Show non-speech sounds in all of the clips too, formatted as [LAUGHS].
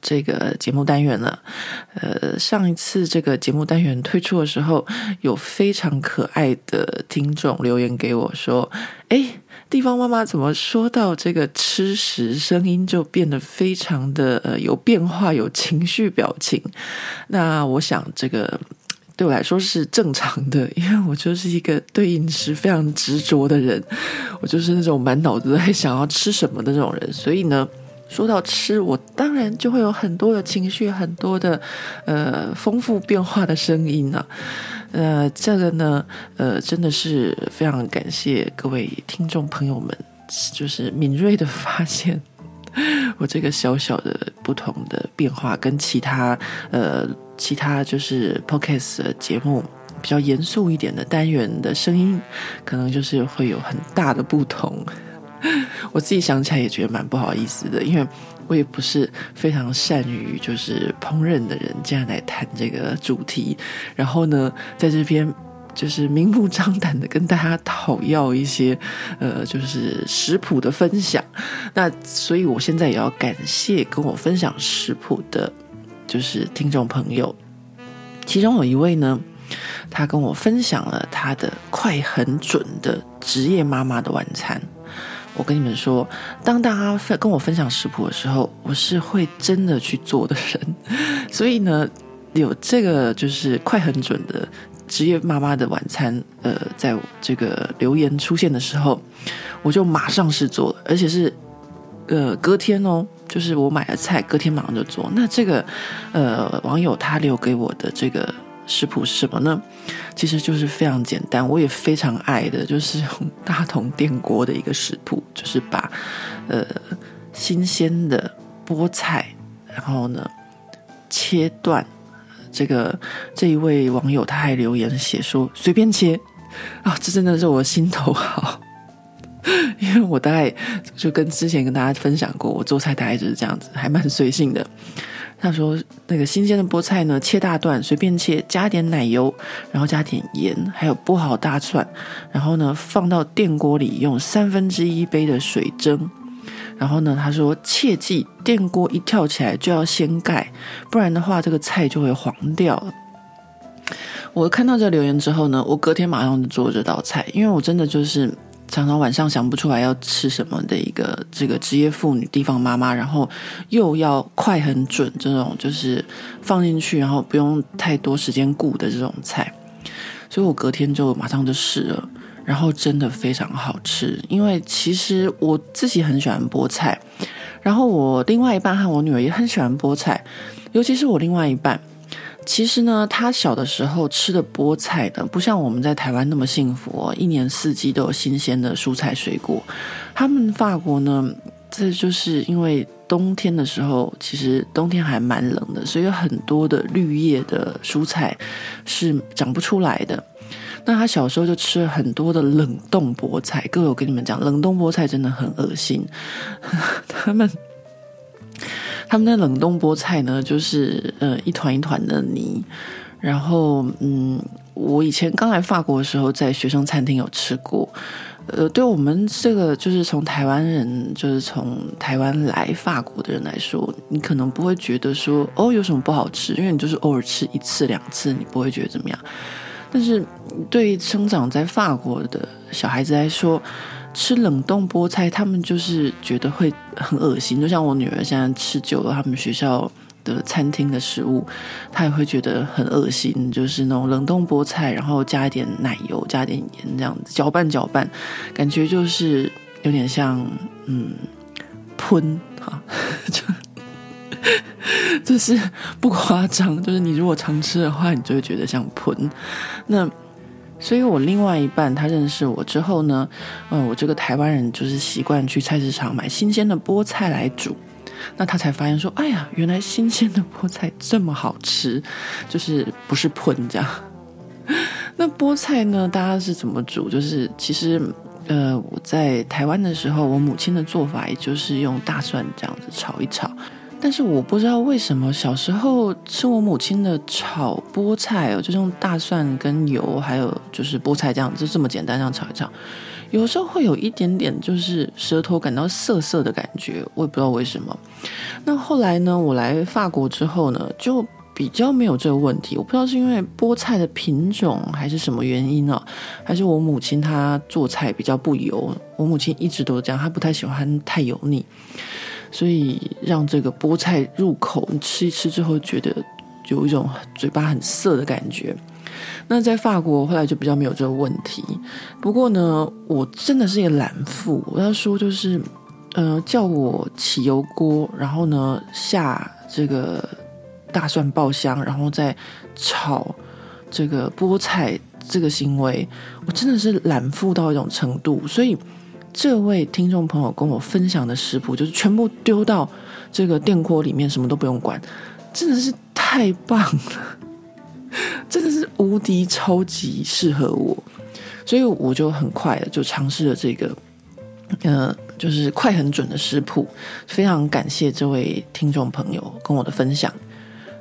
这个节目单元了，呃，上一次这个节目单元推出的时候，有非常可爱的听众留言给我说：“哎，地方妈妈怎么说到这个吃食，声音就变得非常的呃有变化，有情绪表情？”那我想这个对我来说是正常的，因为我就是一个对饮食非常执着的人，我就是那种满脑子在想要吃什么的那种人，所以呢。说到吃，我当然就会有很多的情绪，很多的呃丰富变化的声音啊。呃，这个呢，呃，真的是非常感谢各位听众朋友们，就是敏锐的发现我这个小小的不同的变化，跟其他呃其他就是 Podcast 的节目比较严肃一点的单元的声音，可能就是会有很大的不同。[LAUGHS] 我自己想起来也觉得蛮不好意思的，因为我也不是非常善于就是烹饪的人，这样来谈这个主题。然后呢，在这边就是明目张胆的跟大家讨要一些呃，就是食谱的分享。那所以，我现在也要感谢跟我分享食谱的，就是听众朋友。其中有一位呢，他跟我分享了他的快很准的职业妈妈的晚餐。我跟你们说，当大家分跟我分享食谱的时候，我是会真的去做的人。[LAUGHS] 所以呢，有这个就是快很准的职业妈妈的晚餐，呃，在这个留言出现的时候，我就马上试做了，而且是呃隔天哦，就是我买了菜，隔天马上就做。那这个呃网友他留给我的这个。食谱是什么呢？其实就是非常简单，我也非常爱的，就是用大同电锅的一个食谱，就是把呃新鲜的菠菜，然后呢切断。这个这一位网友他还留言写说随便切啊，这真的是我心头好，[LAUGHS] 因为我大概就跟之前跟大家分享过，我做菜大概就是这样子，还蛮随性的。他说：“那个新鲜的菠菜呢，切大段，随便切，加点奶油，然后加点盐，还有剥好大蒜，然后呢放到电锅里，用三分之一杯的水蒸。然后呢，他说切记电锅一跳起来就要掀盖，不然的话这个菜就会黄掉。”我看到这留言之后呢，我隔天马上就做这道菜，因为我真的就是。常常晚上想不出来要吃什么的一个这个职业妇女地方妈妈，然后又要快很准这种，就是放进去然后不用太多时间顾的这种菜，所以我隔天就马上就试了，然后真的非常好吃。因为其实我自己很喜欢菠菜，然后我另外一半和我女儿也很喜欢菠菜，尤其是我另外一半。其实呢，他小的时候吃的菠菜呢，不像我们在台湾那么幸福哦，一年四季都有新鲜的蔬菜水果。他们法国呢，这就是因为冬天的时候，其实冬天还蛮冷的，所以有很多的绿叶的蔬菜是长不出来的。那他小时候就吃了很多的冷冻菠菜。各位，我跟你们讲，冷冻菠菜真的很恶心。[LAUGHS] 他们。他们的冷冻菠菜呢，就是呃一团一团的泥，然后嗯，我以前刚来法国的时候，在学生餐厅有吃过，呃，对我们这个就是从台湾人，就是从台湾来法国的人来说，你可能不会觉得说哦有什么不好吃，因为你就是偶尔吃一次两次，你不会觉得怎么样。但是对于生长在法国的小孩子来说，吃冷冻菠菜，他们就是觉得会很恶心。就像我女儿现在吃久了他们学校的餐厅的食物，她也会觉得很恶心。就是那种冷冻菠菜，然后加一点奶油，加一点盐，这样子搅拌搅拌，感觉就是有点像嗯喷哈，[LAUGHS] 就 [LAUGHS] 就是不夸张。就是你如果常吃的话，你就会觉得像喷那。所以，我另外一半他认识我之后呢，呃，我这个台湾人就是习惯去菜市场买新鲜的菠菜来煮，那他才发现说，哎呀，原来新鲜的菠菜这么好吃，[LAUGHS] 就是不是喷这样。[LAUGHS] 那菠菜呢？大家是怎么煮？就是其实，呃，我在台湾的时候，我母亲的做法也就是用大蒜这样子炒一炒。但是我不知道为什么小时候吃我母亲的炒菠菜哦，就用大蒜跟油，还有就是菠菜这样，就这么简单这样炒一炒，有时候会有一点点就是舌头感到涩涩的感觉，我也不知道为什么。那后来呢，我来法国之后呢，就比较没有这个问题。我不知道是因为菠菜的品种还是什么原因呢、啊？还是我母亲她做菜比较不油？我母亲一直都这样，她不太喜欢太油腻。所以让这个菠菜入口，你吃一吃之后，觉得有一种嘴巴很涩的感觉。那在法国后来就比较没有这个问题。不过呢，我真的是一个懒妇。我要说就是，呃，叫我起油锅，然后呢下这个大蒜爆香，然后再炒这个菠菜，这个行为，我真的是懒妇到一种程度。所以。这位听众朋友跟我分享的食谱，就是全部丢到这个电锅里面，什么都不用管，真的是太棒了，[LAUGHS] 真的是无敌超级适合我，所以我就很快的就尝试了这个，呃，就是快很准的食谱，非常感谢这位听众朋友跟我的分享。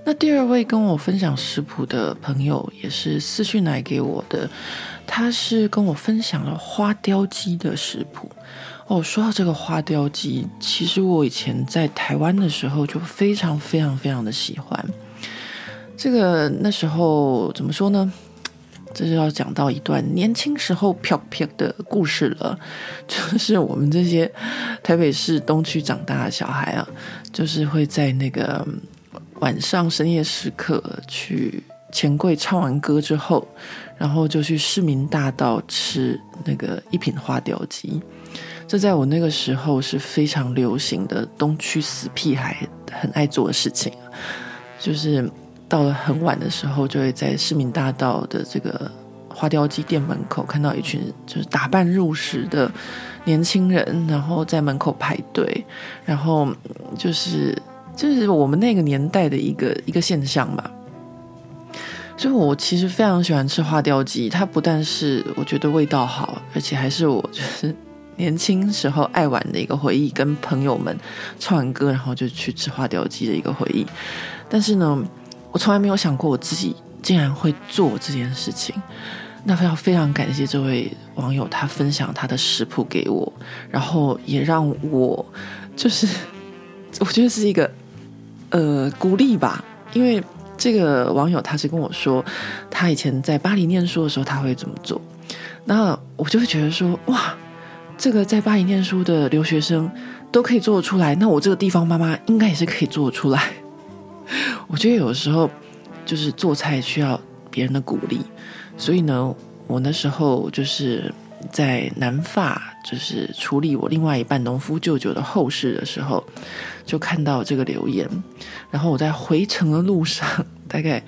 那第二位跟我分享食谱的朋友，也是私讯来给我的。他是跟我分享了花雕鸡的食谱哦。说到这个花雕鸡，其实我以前在台湾的时候就非常非常非常的喜欢。这个那时候怎么说呢？这就要讲到一段年轻时候飘飘的故事了。[LAUGHS] 就是我们这些台北市东区长大的小孩啊，就是会在那个晚上深夜时刻去。钱柜唱完歌之后，然后就去市民大道吃那个一品花雕鸡。这在我那个时候是非常流行的东区死屁孩很爱做的事情。就是到了很晚的时候，就会在市民大道的这个花雕鸡店门口看到一群就是打扮入时的年轻人，然后在门口排队，然后就是就是我们那个年代的一个一个现象吧。所以，我其实非常喜欢吃花雕鸡。它不但是我觉得味道好，而且还是我就是年轻时候爱玩的一个回忆，跟朋友们唱完歌，然后就去吃花雕鸡的一个回忆。但是呢，我从来没有想过我自己竟然会做这件事情。那非常非常感谢这位网友，他分享他的食谱给我，然后也让我就是我觉得是一个呃鼓励吧，因为。这个网友他是跟我说，他以前在巴黎念书的时候他会怎么做，那我就会觉得说，哇，这个在巴黎念书的留学生都可以做得出来，那我这个地方妈妈应该也是可以做得出来。[LAUGHS] 我觉得有时候就是做菜需要别人的鼓励，所以呢，我那时候就是在南法，就是处理我另外一半农夫舅舅的后事的时候，就看到这个留言。然后我在回程的路上，大概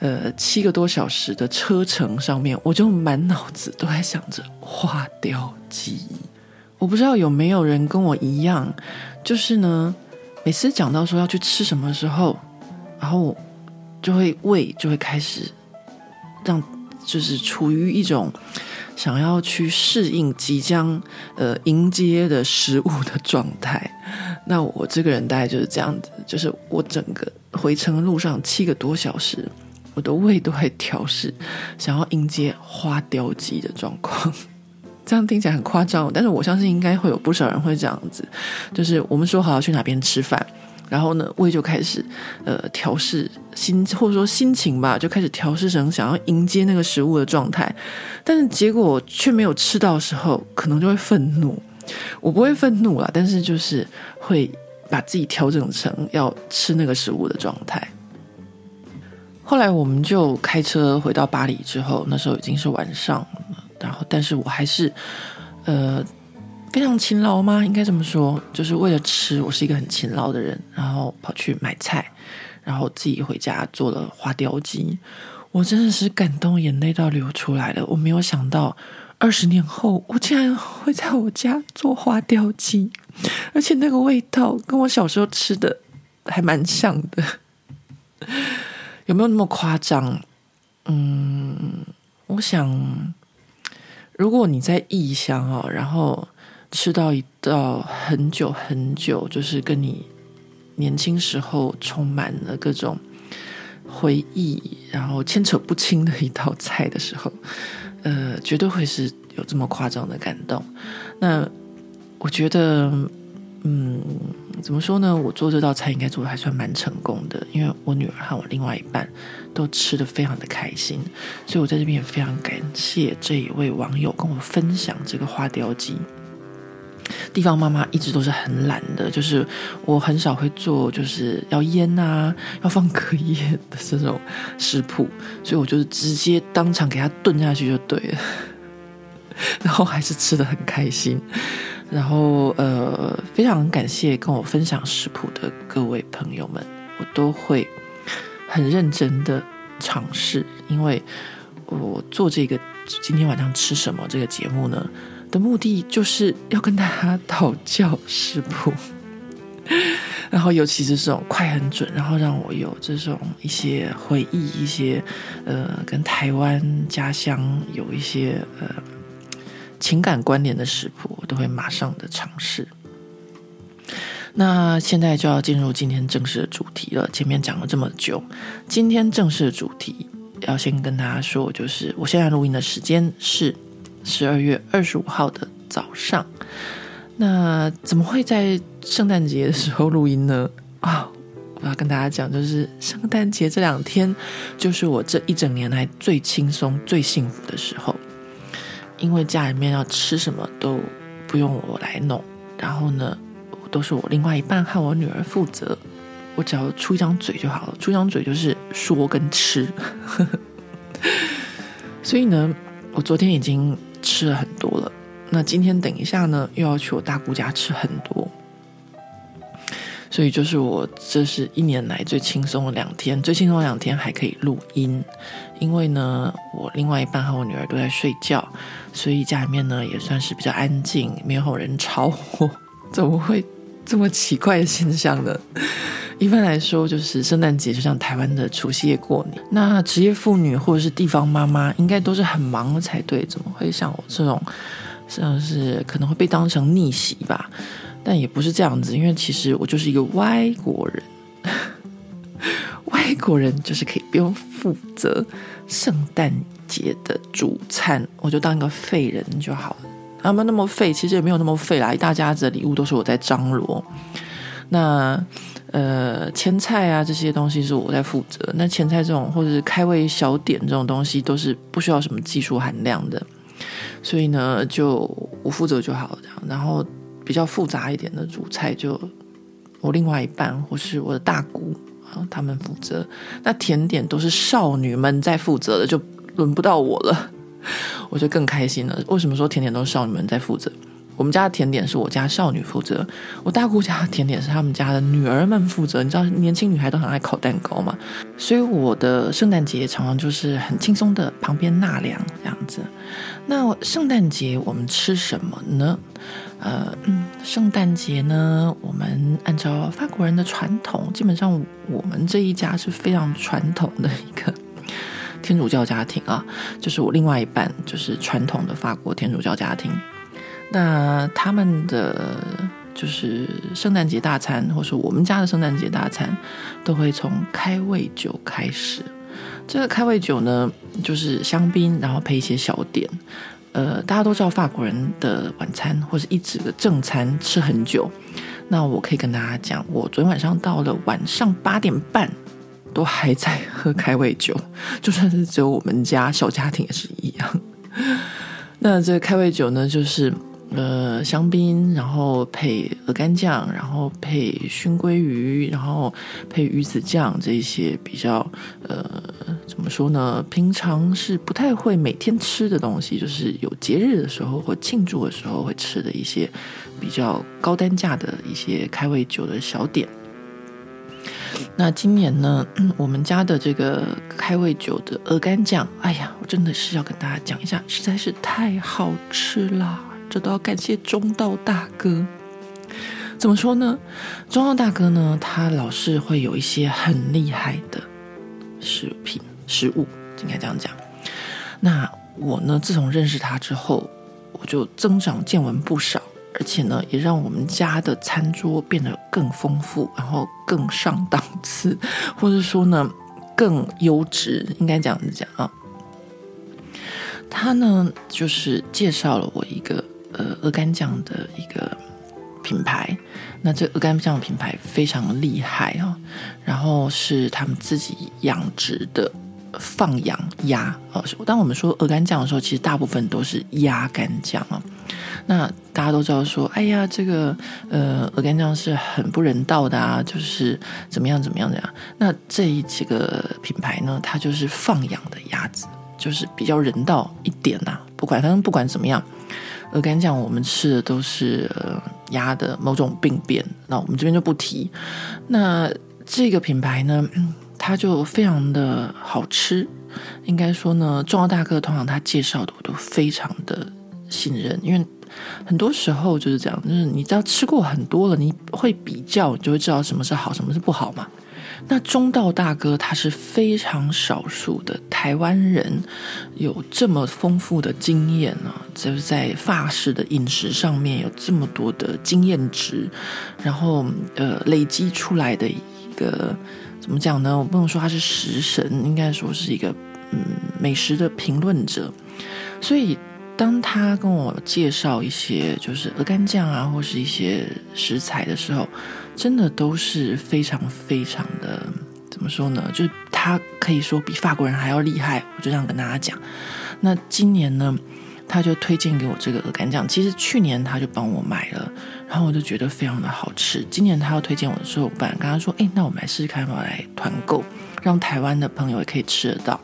呃七个多小时的车程上面，我就满脑子都在想着花雕鸡。我不知道有没有人跟我一样，就是呢，每次讲到说要去吃什么时候，然后就会胃就会开始让，就是处于一种想要去适应即将呃迎接的食物的状态。那我这个人大概就是这样子，就是我整个回程路上七个多小时，我的胃都会调试，想要迎接花雕鸡的状况。[LAUGHS] 这样听起来很夸张，但是我相信应该会有不少人会这样子，就是我们说好要去哪边吃饭，然后呢，胃就开始呃调试心，或者说心情吧，就开始调试成想要迎接那个食物的状态，但是结果却没有吃到的时候，可能就会愤怒。我不会愤怒啦，但是就是会把自己调整成要吃那个食物的状态。后来我们就开车回到巴黎之后，那时候已经是晚上了，然后但是我还是呃非常勤劳吗？应该这么说，就是为了吃，我是一个很勤劳的人，然后跑去买菜，然后自己回家做了花雕鸡。我真的是感动，眼泪都流出来了。我没有想到。二十年后，我竟然会在我家做花雕鸡，而且那个味道跟我小时候吃的还蛮像的，有没有那么夸张？嗯，我我想，如果你在异乡哦，然后吃到一道很久很久，就是跟你年轻时候充满了各种回忆，然后牵扯不清的一道菜的时候，呃，绝对会是有这么夸张的感动。那我觉得，嗯。怎么说呢？我做这道菜应该做的还算蛮成功的，因为我女儿和我另外一半都吃的非常的开心，所以我在这边也非常感谢这一位网友跟我分享这个花雕鸡。地方妈妈一直都是很懒的，就是我很少会做，就是要腌啊，要放隔夜的这种食谱，所以我就是直接当场给它炖下去就对了，[LAUGHS] 然后还是吃得很开心。然后，呃，非常感谢跟我分享食谱的各位朋友们，我都会很认真的尝试，因为我做这个今天晚上吃什么这个节目呢的目的，就是要跟大家讨教食谱，[LAUGHS] 然后尤其是这种快很准，然后让我有这种一些回忆，一些呃跟台湾家乡有一些呃。情感关联的食谱，我都会马上的尝试。那现在就要进入今天正式的主题了。前面讲了这么久，今天正式的主题要先跟大家说，就是我现在录音的时间是十二月二十五号的早上。那怎么会在圣诞节的时候录音呢？啊，我要跟大家讲，就是圣诞节这两天，就是我这一整年来最轻松、最幸福的时候。因为家里面要吃什么都不用我来弄，然后呢，都是我另外一半和我女儿负责，我只要出一张嘴就好了，出一张嘴就是说跟吃。[LAUGHS] 所以呢，我昨天已经吃了很多了，那今天等一下呢，又要去我大姑家吃很多。所以就是我这是一年来最轻松的两天，最轻松的两天还可以录音，因为呢，我另外一半和我女儿都在睡觉，所以家里面呢也算是比较安静，没有人吵我。[LAUGHS] 怎么会这么奇怪的现象呢？一般来说，就是圣诞节就像台湾的除夕夜过年，那职业妇女或者是地方妈妈应该都是很忙才对，怎么会像我这种，像是可能会被当成逆袭吧？但也不是这样子，因为其实我就是一个外国人，[LAUGHS] 外国人就是可以不用负责圣诞节的主餐，我就当一个废人就好了。他们那么废，其实也没有那么废啦，一大家子的礼物都是我在张罗。那呃，前菜啊这些东西是我在负责。那前菜这种或者是开胃小点这种东西，都是不需要什么技术含量的，所以呢，就我负责就好了。这样，然后。比较复杂一点的主菜，就我另外一半或是我的大姑啊，他们负责。那甜点都是少女们在负责的，就轮不到我了，[LAUGHS] 我就更开心了。为什么说甜点都是少女们在负责？我们家的甜点是我家少女负责，我大姑家的甜点是他们家的女儿们负责。你知道年轻女孩都很爱烤蛋糕嘛，所以我的圣诞节常常就是很轻松的旁边纳凉这样子。那圣诞节我们吃什么呢？呃，圣诞节呢，我们按照法国人的传统，基本上我们这一家是非常传统的一个 [LAUGHS] 天主教家庭啊，就是我另外一半就是传统的法国天主教家庭。那他们的就是圣诞节大餐，或是我们家的圣诞节大餐，都会从开胃酒开始。这个开胃酒呢，就是香槟，然后配一些小点。呃，大家都知道法国人的晚餐或是一整个正餐吃很久。那我可以跟大家讲，我昨天晚上到了晚上八点半，都还在喝开胃酒，就算是只有我们家小家庭也是一样。那这个开胃酒呢，就是。呃，香槟，然后配鹅肝酱，然后配熏鲑鱼，然后配鱼子酱，这些比较呃，怎么说呢？平常是不太会每天吃的东西，就是有节日的时候或庆祝的时候会吃的一些比较高单价的一些开胃酒的小点。那今年呢，我们家的这个开胃酒的鹅肝酱，哎呀，我真的是要跟大家讲一下，实在是太好吃了。这都要感谢中道大哥。怎么说呢？中道大哥呢，他老是会有一些很厉害的食品、食物，应该这样讲。那我呢，自从认识他之后，我就增长见闻不少，而且呢，也让我们家的餐桌变得更丰富，然后更上档次，或者说呢，更优质，应该这样子讲啊。他呢，就是介绍了我一个呃鹅肝酱的一个品牌，那这鹅肝酱品牌非常厉害啊，然后是他们自己养殖的放养鸭哦。当我们说鹅肝酱的时候，其实大部分都是鸭肝酱啊。那大家都知道说，哎呀，这个呃鹅肝酱是很不人道的啊，就是怎么样怎么样的呀。那这一几个品牌呢，它就是放养的鸭子。就是比较人道一点呐、啊，不管反正不管怎么样，鹅肝酱我们吃的都是呃鸭的某种病变，那我们这边就不提。那这个品牌呢，它就非常的好吃，应该说呢，重要大哥通常他介绍的我都非常的信任，因为很多时候就是这样，就是你知道吃过很多了，你会比较，你就会知道什么是好，什么是不好嘛。那中道大哥他是非常少数的台湾人，有这么丰富的经验呢，就是在法式的饮食上面有这么多的经验值，然后呃累积出来的一个怎么讲呢？我不能说他是食神，应该说是一个嗯美食的评论者。所以当他跟我介绍一些就是鹅肝酱啊，或是一些食材的时候，真的都是非常非常的，怎么说呢？就是他可以说比法国人还要厉害，我就这样跟大家讲。那今年呢，他就推荐给我这个鹅肝酱。其实去年他就帮我买了，然后我就觉得非常的好吃。今年他要推荐我的时候，我本来跟他说：“哎，那我们来试试看，我来团购，让台湾的朋友也可以吃得到。”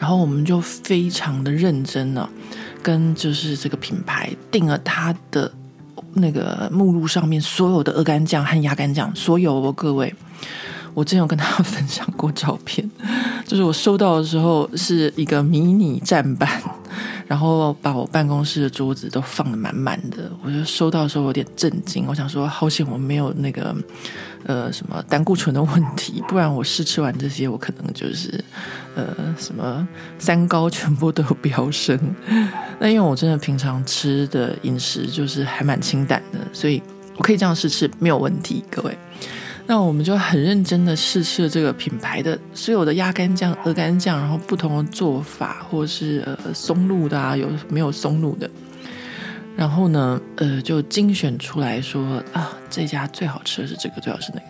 然后我们就非常的认真呢，跟就是这个品牌订了他的。那个目录上面所有的鹅肝酱和鸭肝酱，所有哦，各位，我真有跟大家分享过照片，就是我收到的时候是一个迷你站版，然后把我办公室的桌子都放的满满的，我就收到的时候有点震惊，我想说好险我没有那个呃什么胆固醇的问题，不然我试吃完这些，我可能就是呃什么三高全部都有飙升。那因为我真的平常吃的饮食就是还蛮清淡的，所以我可以这样试吃没有问题，各位。那我们就很认真的试吃了这个品牌的所有的鸭肝酱、鹅肝酱，然后不同的做法，或是呃松露的啊，有没有松露的？然后呢，呃，就精选出来说啊，这家最好吃的是这个，最好是那个。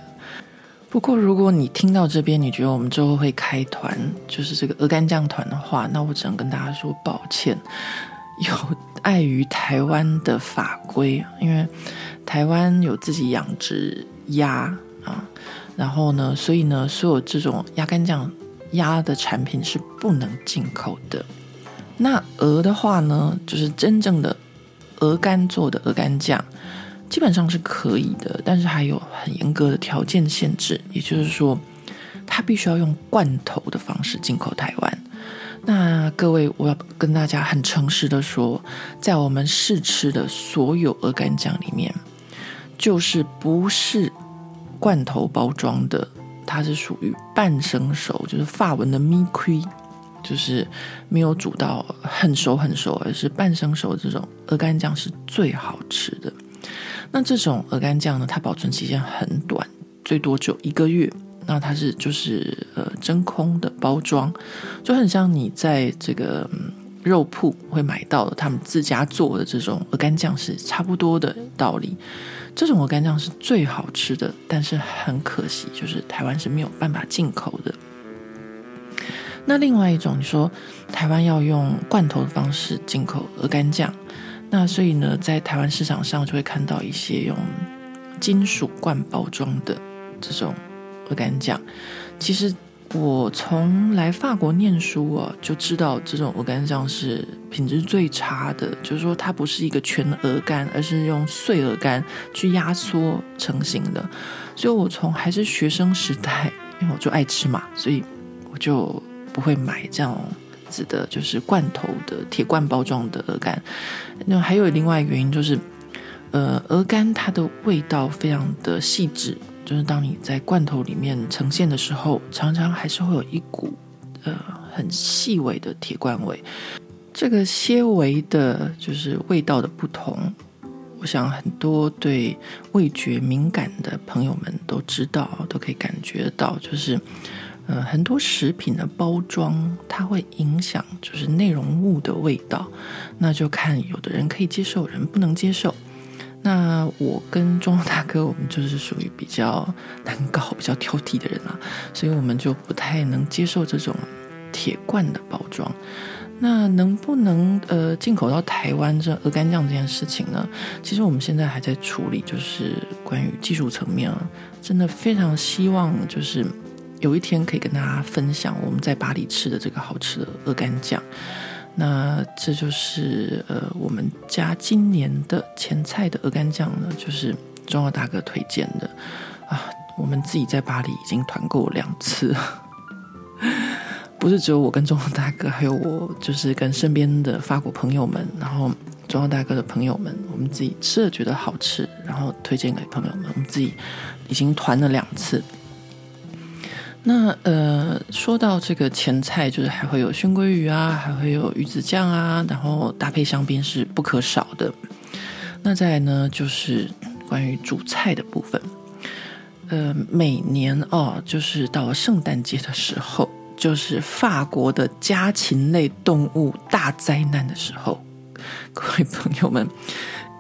不过如果你听到这边，你觉得我们之后会开团，就是这个鹅肝酱团的话，那我只能跟大家说抱歉。有碍于台湾的法规，因为台湾有自己养殖鸭啊，然后呢，所以呢，所有这种鸭肝酱鸭的产品是不能进口的。那鹅的话呢，就是真正的鹅肝做的鹅肝酱，基本上是可以的，但是还有很严格的条件限制，也就是说，它必须要用罐头的方式进口台湾。那各位，我要跟大家很诚实的说，在我们试吃的所有鹅肝酱里面，就是不是罐头包装的，它是属于半生熟，就是法文的 mi-cuit，就是没有煮到很熟很熟，而是半生熟这种鹅肝酱是最好吃的。那这种鹅肝酱呢，它保存期间很短，最多只有一个月。那它是就是呃真空的包装，就很像你在这个肉铺会买到的他们自家做的这种鹅肝酱是差不多的道理。这种鹅肝酱是最好吃的，但是很可惜，就是台湾是没有办法进口的。那另外一种，你说台湾要用罐头的方式进口鹅肝酱，那所以呢，在台湾市场上就会看到一些用金属罐包装的这种。鹅肝酱，其实我从来法国念书啊，就知道这种鹅肝酱是品质最差的。就是说，它不是一个全鹅肝，而是用碎鹅肝去压缩成型的。所以我从还是学生时代，因为我就爱吃嘛，所以我就不会买这样子的，就是罐头的铁罐包装的鹅肝。那还有另外一个原因就是，呃，鹅肝它的味道非常的细致。就是当你在罐头里面呈现的时候，常常还是会有一股呃很细微的铁罐味。这个些微的，就是味道的不同，我想很多对味觉敏感的朋友们都知道，都可以感觉到，就是呃很多食品的包装，它会影响就是内容物的味道，那就看有的人可以接受，人不能接受。那我跟庄大哥，我们就是属于比较难搞、比较挑剔的人啊，所以我们就不太能接受这种铁罐的包装。那能不能呃进口到台湾这鹅肝酱这件事情呢？其实我们现在还在处理，就是关于技术层面啊，真的非常希望就是有一天可以跟大家分享我们在巴黎吃的这个好吃的鹅肝酱。那这就是呃我们家今年的前菜的鹅肝酱呢，就是中药大哥推荐的啊，我们自己在巴黎已经团购两次。不是只有我跟中央大哥，还有我，就是跟身边的法国朋友们，然后中央大哥的朋友们，我们自己吃了觉得好吃，然后推荐给朋友们。我们自己已经团了两次。那呃，说到这个前菜，就是还会有熏鲑鱼啊，还会有鱼子酱啊，然后搭配香槟是不可少的。那再呢，就是关于主菜的部分。呃，每年哦，就是到了圣诞节的时候。就是法国的家禽类动物大灾难的时候，各位朋友们，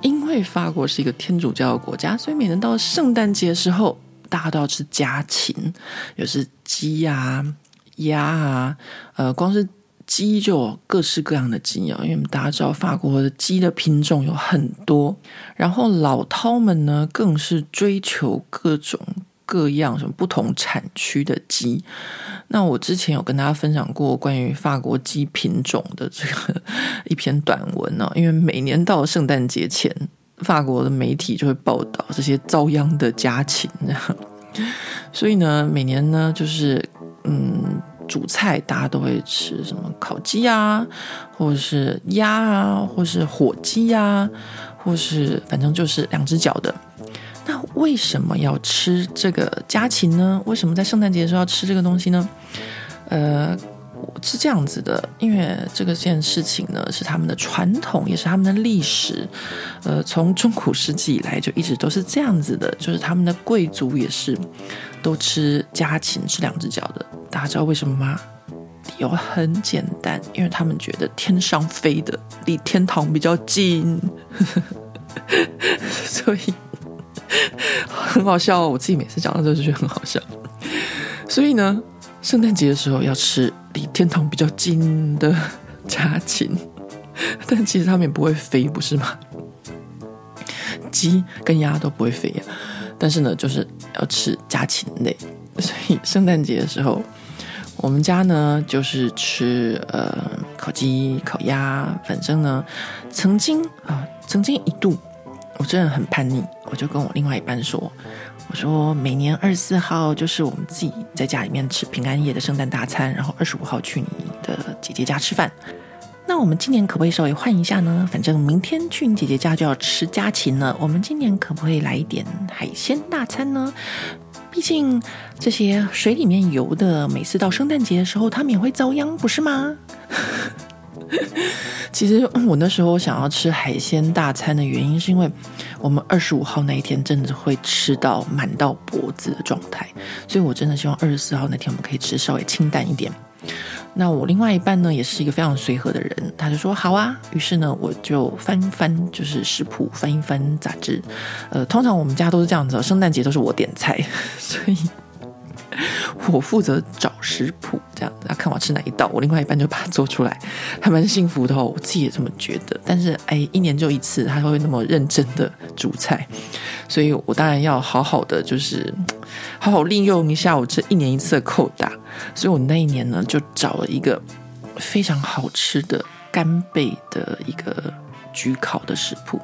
因为法国是一个天主教国家，所以每年到了圣诞节的时候，大家都要吃家禽，有是鸡啊、鸭啊，呃，光是鸡就有各式各样的鸡啊，因为大家知道法国的鸡的品种有很多，然后老饕们呢，更是追求各种。各样什么不同产区的鸡，那我之前有跟大家分享过关于法国鸡品种的这个 [LAUGHS] 一篇短文呢、哦。因为每年到圣诞节前，法国的媒体就会报道这些遭殃的家禽，所以呢，每年呢就是嗯，主菜大家都会吃什么烤鸡啊，或者是鸭啊，或是火鸡啊，或是反正就是两只脚的。那为什么要吃这个家禽呢？为什么在圣诞节的时候要吃这个东西呢？呃，是这样子的，因为这个件事情呢是他们的传统，也是他们的历史。呃，从中古世纪以来就一直都是这样子的，就是他们的贵族也是都吃家禽，吃两只脚的。大家知道为什么吗？理由很简单，因为他们觉得天上飞的离天堂比较近，[LAUGHS] 所以。很好笑，我自己每次讲到这就觉得很好笑。所以呢，圣诞节的时候要吃离天堂比较近的 [LAUGHS] 家禽，[LAUGHS] 但其实它们也不会飞，不是吗？鸡跟鸭都不会飞呀，但是呢，就是要吃家禽类。所以圣诞节的时候，我们家呢就是吃呃烤鸡、烤鸭，反正呢，曾经啊，曾经一度。我真的很叛逆，我就跟我另外一半说：“我说每年二十四号就是我们自己在家里面吃平安夜的圣诞大餐，然后二十五号去你的姐姐家吃饭。那我们今年可不可以稍微换一下呢？反正明天去你姐姐家就要吃家禽了，我们今年可不可以来一点海鲜大餐呢？毕竟这些水里面游的，每次到圣诞节的时候，他们也会遭殃，不是吗？”其实我那时候想要吃海鲜大餐的原因，是因为我们二十五号那一天真的会吃到满到脖子的状态，所以我真的希望二十四号那天我们可以吃稍微清淡一点。那我另外一半呢，也是一个非常随和的人，他就说好啊。于是呢，我就翻翻，就是食谱，翻一翻杂志。呃，通常我们家都是这样子，圣诞节都是我点菜，[LAUGHS] 所以。[LAUGHS] 我负责找食谱，这样子，看我吃哪一道，我另外一半就把它做出来，还蛮幸福的哦。我自己也这么觉得。但是，哎，一年就一次，他会那么认真的煮菜，所以我当然要好好的，就是 [TSK] 好好利用一下我这一年一次的扣打。所以我那一年呢，就找了一个非常好吃的干贝的一个焗烤的食谱。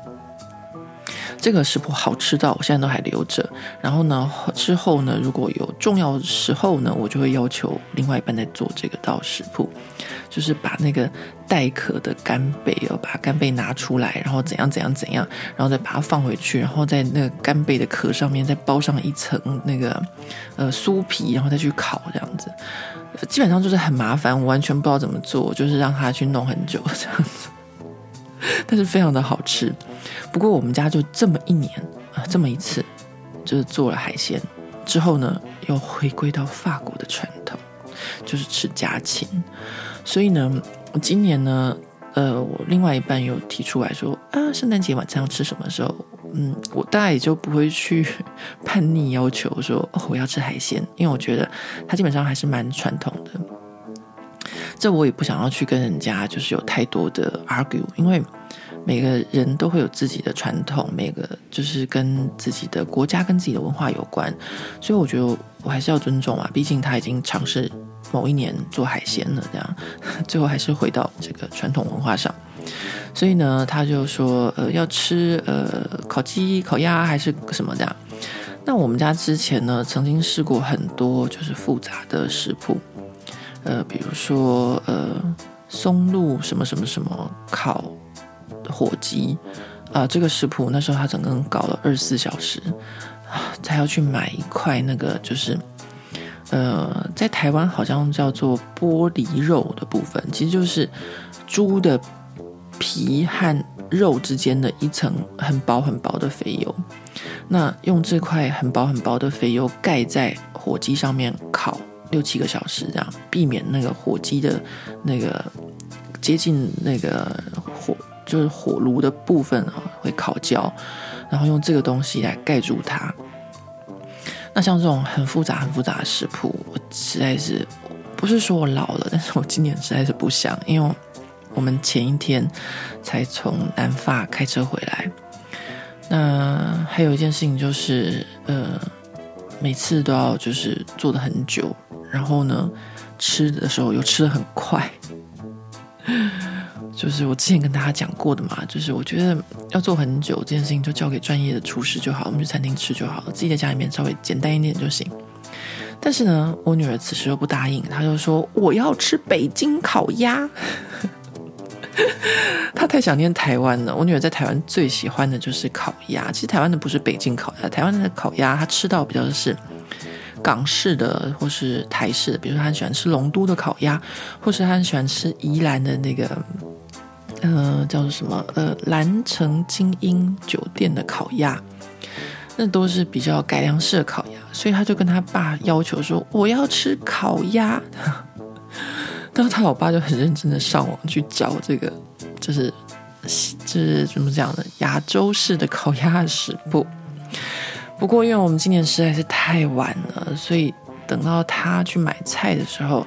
这个食谱好吃到我现在都还留着。然后呢，之后呢，如果有重要的时候呢，我就会要求另外一半在做这个道食谱，就是把那个带壳的干贝哦，把干贝拿出来，然后怎样怎样怎样，然后再把它放回去，然后在那个干贝的壳上面再包上一层那个呃酥皮，然后再去烤这样子。基本上就是很麻烦，我完全不知道怎么做，就是让他去弄很久这样子。但是非常的好吃。不过我们家就这么一年啊，这么一次，就是做了海鲜之后呢，又回归到法国的传统，就是吃家禽。所以呢，今年呢，呃，我另外一半又提出来说啊，圣诞节晚上要吃什么时候？嗯，我大概也就不会去叛逆要求说哦，我要吃海鲜，因为我觉得他基本上还是蛮传统的。这我也不想要去跟人家就是有太多的 argue，因为每个人都会有自己的传统，每个就是跟自己的国家跟自己的文化有关，所以我觉得我还是要尊重啊，毕竟他已经尝试某一年做海鲜了，这样 [LAUGHS] 最后还是回到这个传统文化上。所以呢，他就说，呃，要吃呃烤鸡、烤鸭还是什么的。那我们家之前呢，曾经试过很多就是复杂的食谱，呃，比如说呃松露什么什么什么烤火鸡啊，这个食谱那时候他整个搞了二十四小时啊，才要去买一块那个就是呃，在台湾好像叫做玻璃肉的部分，其实就是猪的。皮和肉之间的一层很薄很薄的肥油，那用这块很薄很薄的肥油盖在火鸡上面烤六七个小时，这样避免那个火鸡的那个接近那个火就是火炉的部分啊会烤焦，然后用这个东西来盖住它。那像这种很复杂很复杂的食谱，我实在是不是说我老了，但是我今年实在是不想，因为。我们前一天才从南法开车回来，那还有一件事情就是，呃，每次都要就是做的很久，然后呢，吃的时候又吃得很快，[LAUGHS] 就是我之前跟大家讲过的嘛，就是我觉得要做很久这件事情就交给专业的厨师就好，我们去餐厅吃就好了，自己在家里面稍微简单一点就行。但是呢，我女儿此时又不答应，她就说我要吃北京烤鸭。[LAUGHS] 她太想念台湾了。我女儿在台湾最喜欢的就是烤鸭。其实台湾的不是北京烤鸭，台湾的烤鸭她吃到比较是港式的或是台式的。比如说他很喜欢吃龙都的烤鸭，或是他很喜欢吃宜兰的那个呃叫做什么呃兰城精英酒店的烤鸭，那都是比较改良式的烤鸭。所以他就跟他爸要求说：“我要吃烤鸭。[LAUGHS] ”但是他老爸就很认真的上网去找这个，就是，就是怎么讲呢？亚洲式的烤鸭食谱。不过因为我们今年实在是太晚了，所以等到他去买菜的时候，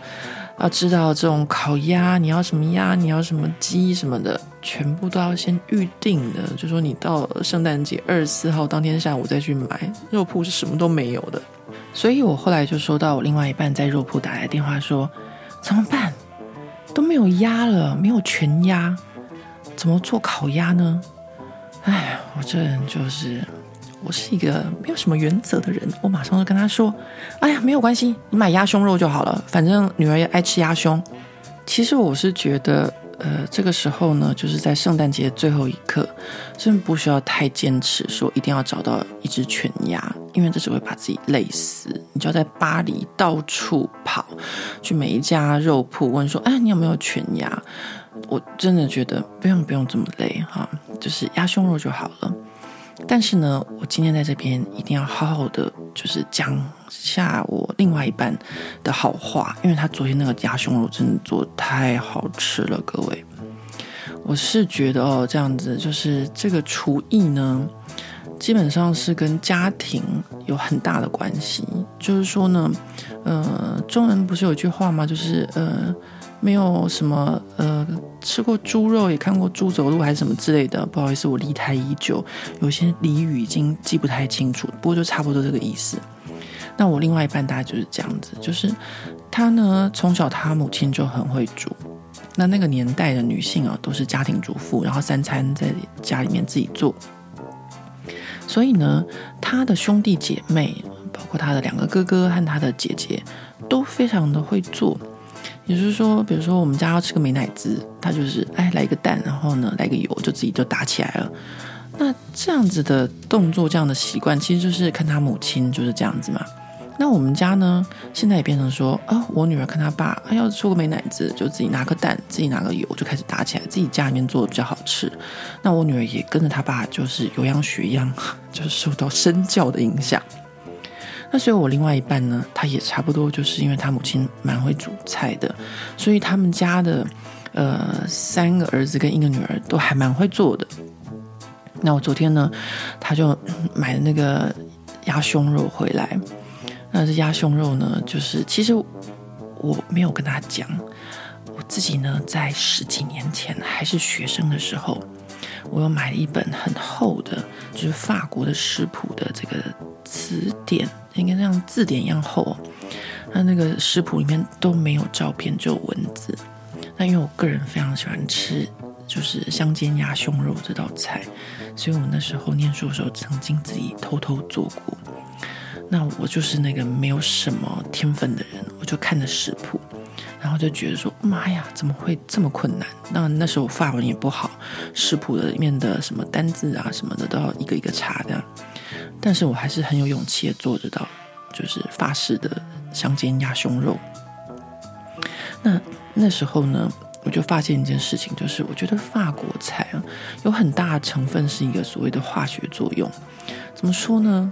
要知道这种烤鸭你要什么鸭，你要什么鸡什么的，全部都要先预定的。就说你到圣诞节二十四号当天下午再去买，肉铺是什么都没有的。所以我后来就收到我另外一半在肉铺打来电话说。怎么办？都没有鸭了，没有全鸭，怎么做烤鸭呢？哎，我这人就是，我是一个没有什么原则的人。我马上就跟他说：“哎呀，没有关系，你买鸭胸肉就好了，反正女儿也爱吃鸭胸。”其实我是觉得。呃，这个时候呢，就是在圣诞节的最后一刻，真的不需要太坚持，说一定要找到一只全鸭，因为这只会把自己累死。你就要在巴黎到处跑，去每一家肉铺问说：“哎，你有没有全鸭？”我真的觉得不用不用这么累哈，就是鸭胸肉就好了。但是呢，我今天在这边一定要好好的，就是讲下我另外一半的好话，因为他昨天那个鸭胸肉真的做得太好吃了，各位。我是觉得哦，这样子就是这个厨艺呢，基本上是跟家庭有很大的关系。就是说呢，呃，中文不是有句话吗？就是呃。没有什么呃，吃过猪肉也看过猪走路还是什么之类的，不好意思，我离台已久，有些俚语已经记不太清楚，不过就差不多这个意思。那我另外一半大概就是这样子，就是他呢从小他母亲就很会煮，那那个年代的女性啊都是家庭主妇，然后三餐在家里面自己做，所以呢他的兄弟姐妹，包括他的两个哥哥和他的姐姐都非常的会做。也就是说，比如说我们家要吃个美乃滋，他就是哎来一个蛋，然后呢来个油，就自己就打起来了。那这样子的动作，这样的习惯，其实就是看他母亲就是这样子嘛。那我们家呢，现在也变成说，哦，我女儿看她爸，她要做个美乃滋，就自己拿个蛋，自己拿个油，就开始打起来，自己家里面做的比较好吃。那我女儿也跟着她爸，就是有样学样，[LAUGHS] 就是受到身教的影响。那所以，我另外一半呢，他也差不多，就是因为他母亲蛮会煮菜的，所以他们家的呃三个儿子跟一个女儿都还蛮会做的。那我昨天呢，他就买了那个鸭胸肉回来。那这鸭胸肉呢，就是其实我没有跟他讲，我自己呢在十几年前还是学生的时候，我又买了一本很厚的，就是法国的食谱的这个词典，应该像字典一样厚。哦那那个食谱里面都没有照片，只有文字。那因为我个人非常喜欢吃，就是香煎鸭胸肉这道菜，所以我那时候念书的时候，曾经自己偷偷做过。那我就是那个没有什么天分的人，我就看着食谱，然后就觉得说，妈呀，怎么会这么困难？那那时候我法文也不好，食谱的里面的什么单字啊什么的都要一个一个查的，但是我还是很有勇气的做得到，就是法式的香煎鸭胸肉。那那时候呢，我就发现一件事情，就是我觉得法国菜啊，有很大成分是一个所谓的化学作用，怎么说呢？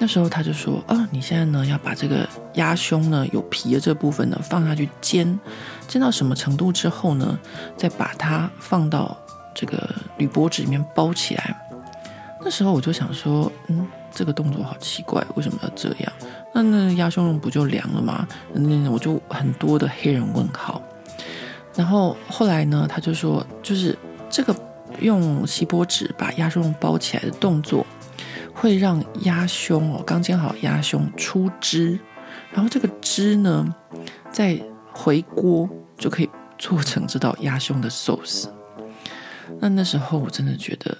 那时候他就说：“哦，你现在呢要把这个鸭胸呢有皮的这部分呢放下去煎，煎到什么程度之后呢，再把它放到这个铝箔纸里面包起来。”那时候我就想说：“嗯，这个动作好奇怪，为什么要这样？那那鸭胸肉不就凉了吗？”那我就很多的黑人问号。然后后来呢，他就说：“就是这个用锡箔纸把鸭胸肉包起来的动作。”会让鸭胸哦，刚煎好鸭胸出汁，然后这个汁呢，再回锅就可以做成这道鸭胸的寿司。那那时候我真的觉得，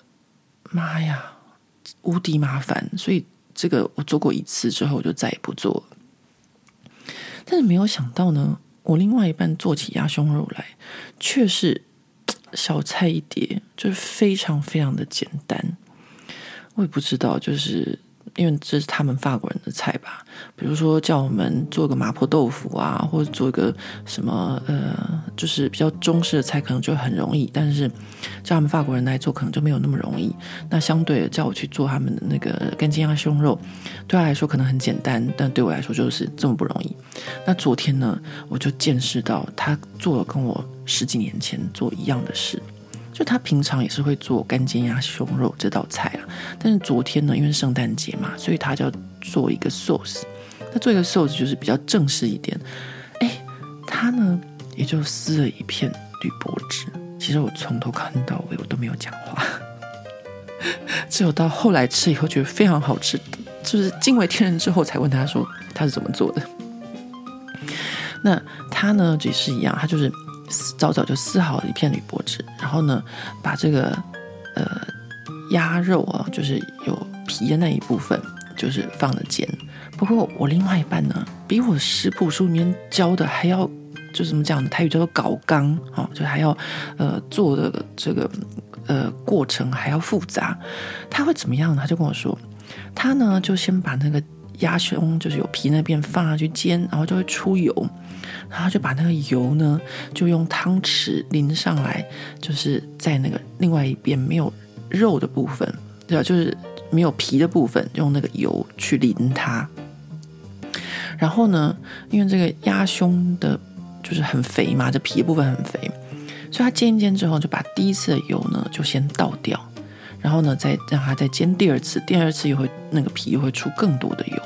妈呀，无敌麻烦！所以这个我做过一次之后，我就再也不做了。但是没有想到呢，我另外一半做起鸭胸肉来，却是小菜一碟，就是非常非常的简单。我也不知道，就是因为这是他们法国人的菜吧。比如说叫我们做个麻婆豆腐啊，或者做一个什么呃，就是比较中式的菜，可能就很容易。但是叫他们法国人来做，可能就没有那么容易。那相对的，叫我去做他们的那个干煎鸭胸肉，对他来说可能很简单，但对我来说就是这么不容易。那昨天呢，我就见识到他做了跟我十几年前做一样的事。就他平常也是会做干煎鸭胸肉这道菜啊，但是昨天呢，因为圣诞节嘛，所以他就要做一个 sauce。那做一个 sauce 就是比较正式一点。哎，他呢也就撕了一片铝箔纸。其实我从头看到尾我都没有讲话，[LAUGHS] 只有到后来吃以后觉得非常好吃，就是惊为天人之后才问他说他是怎么做的。那他呢也是一样，他就是。早早就撕好了一片铝箔纸，然后呢，把这个呃鸭肉啊，就是有皮的那一部分，就是放了煎。不过我另外一半呢，比我食谱书里面教的还要，就怎么讲呢？台语叫做搞刚啊，就还要呃做的这个呃过程还要复杂。他会怎么样呢？他就跟我说，他呢就先把那个鸭胸就是有皮那边放下去煎，然后就会出油。然后就把那个油呢，就用汤匙淋上来，就是在那个另外一边没有肉的部分，对吧？就是没有皮的部分，用那个油去淋它。然后呢，因为这个鸭胸的，就是很肥嘛，这皮部分很肥，所以它煎一煎之后，就把第一次的油呢就先倒掉，然后呢再让它再煎第二次，第二次又会那个皮又会出更多的油。